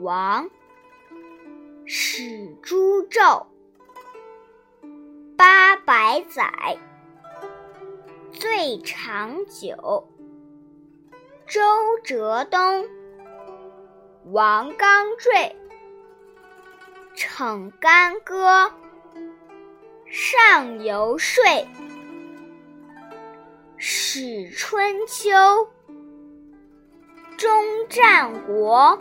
王始诛纣八百载最长久周浙东王纲坠逞干戈尚游说始春秋终战国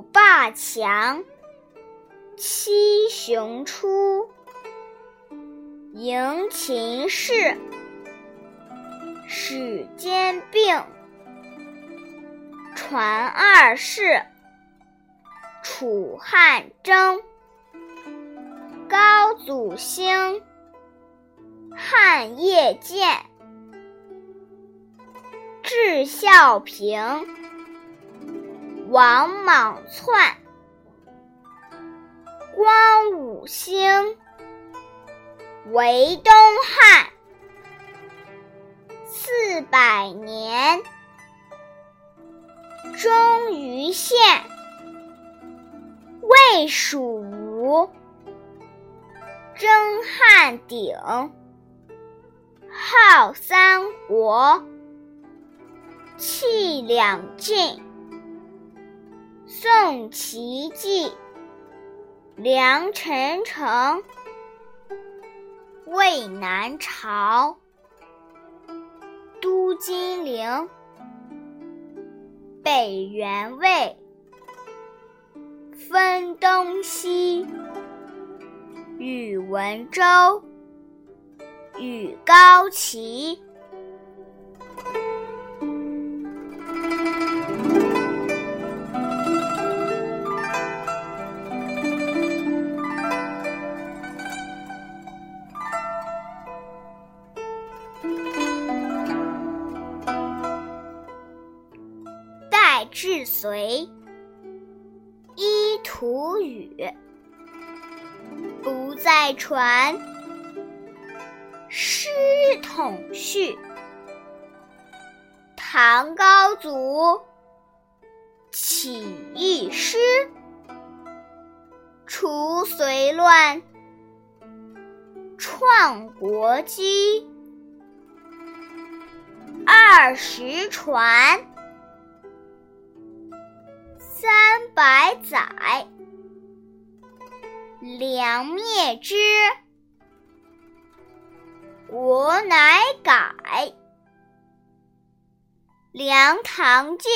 霸强，七雄出，迎秦氏，始兼并，传二世，楚汉争，高祖兴。汉业建，至孝平，王莽篡，光武兴，为东汉，四百年，终于献，魏蜀吴，争汉鼎。号三国，弃两晋，宋齐继，梁陈城，魏南朝，都金陵，北元魏，分东西，宇文周。与高齐，至隋，依图语，不再传。师统序，唐高祖起义师，除隋乱，创国基，二十传，三百载，梁灭之。国乃改，梁唐晋，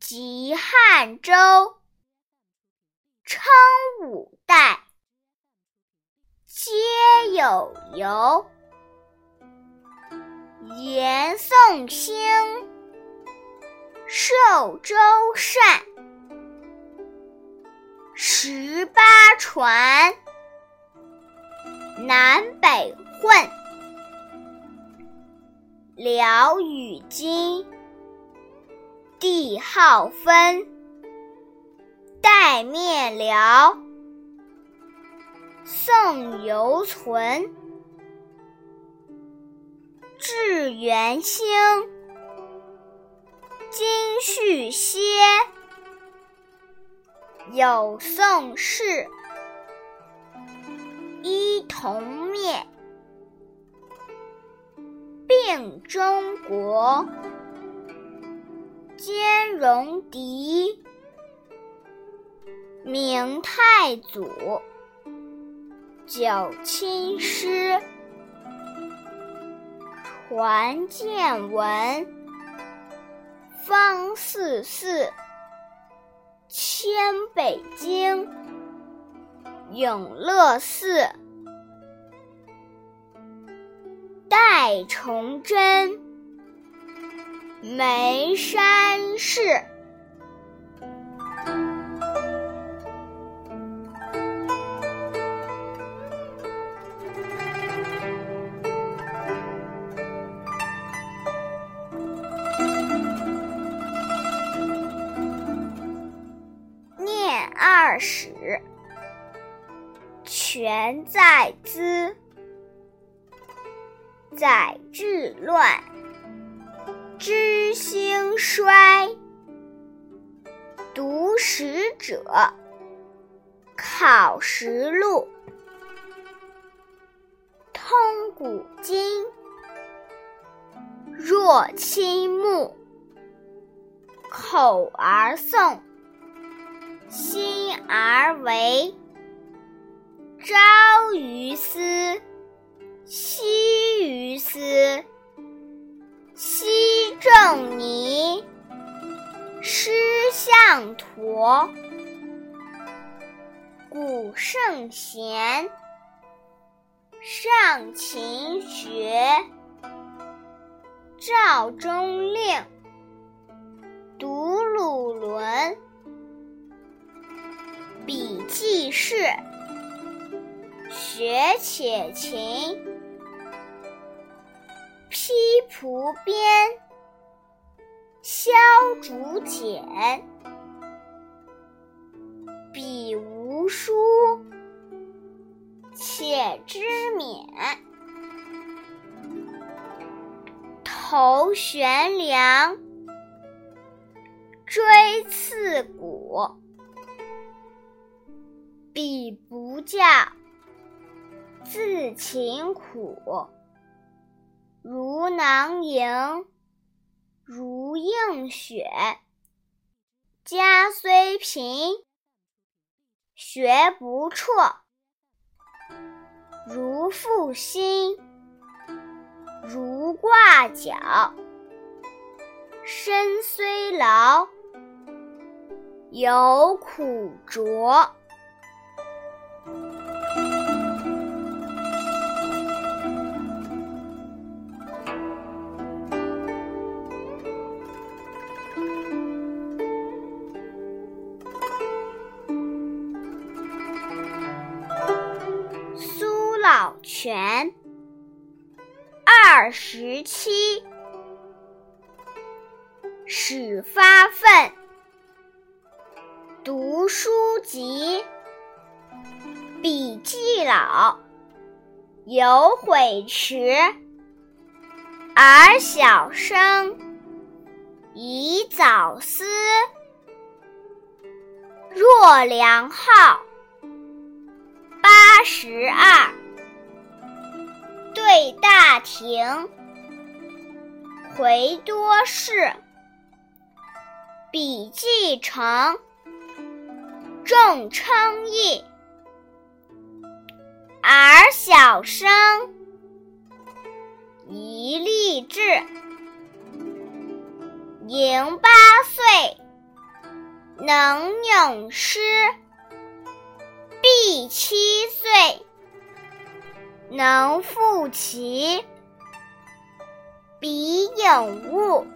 及汉周，称五代，皆有由。延宋兴，寿周善，十八传。南北混，辽与金，帝号分，代灭辽，宋犹存，至元兴，今续歇，有宋氏。一同灭，并中国，兼戎狄，明太祖，九卿师，传见闻，方四寺，迁北京。永乐寺，代崇祯，眉山市，二史。全在兹，载治乱，知兴衰。读史者，考实录。通古今，若倾慕。口而诵，心而为。朝于斯，夕于斯。夕正泥，师向陀。古圣贤，上勤学。赵中令。读鲁伦，笔记事，学且勤。披蒲编，削竹简。彼无书，且知勉。头悬梁。锥刺股，彼不教，自勤苦。如囊萤，如映雪。家虽贫，学不辍。如负薪，如挂角。身虽劳。犹苦卓。泉，二十七，始发愤。读书籍，笔记老，有悔迟。而小生，宜早思。若良号，八十二。会大庭，回多事。笔记成。众称义，而小生宜立志。盈八岁，能咏诗；必七，能复其。彼颖悟，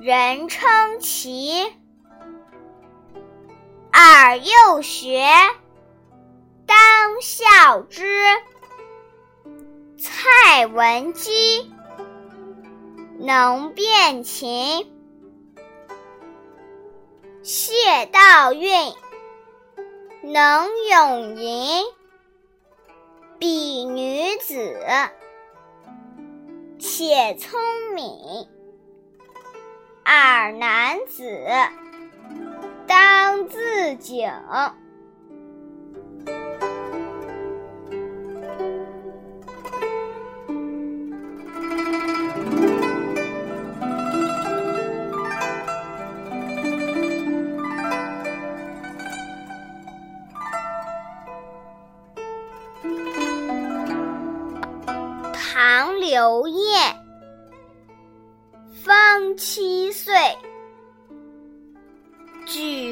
人称奇。尔幼学，当效之。蔡文姬能辨琴，谢道韫能咏吟。彼女子，且聪明；尔男子。当自警。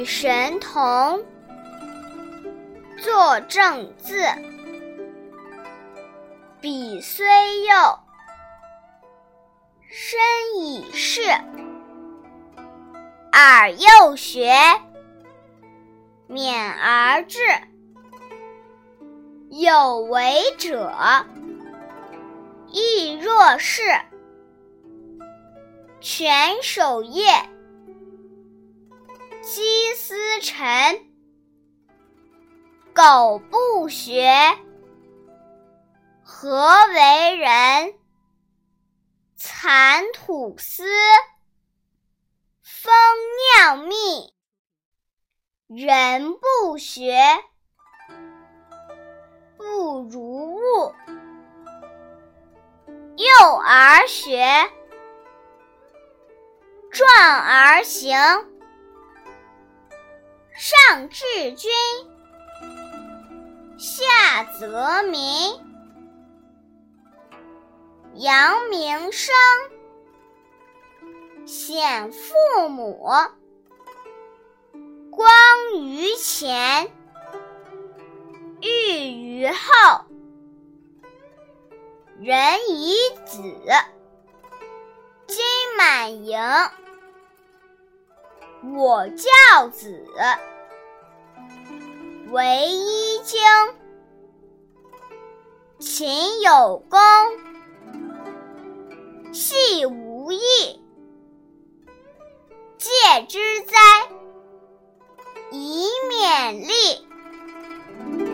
与神童，作正字。彼虽幼，身已仕。尔幼学，勉而志。有为者，亦若是。全守业。积思沉，苟不学，何为人？蚕吐丝，蜂酿蜜。人不学，不如物。幼而学，壮而行。上治君，下则民，扬名声，显父母，光于前，裕于后。人以子，金满盈。我教子，为一经。勤有功，戏无益。戒之哉，以勉励。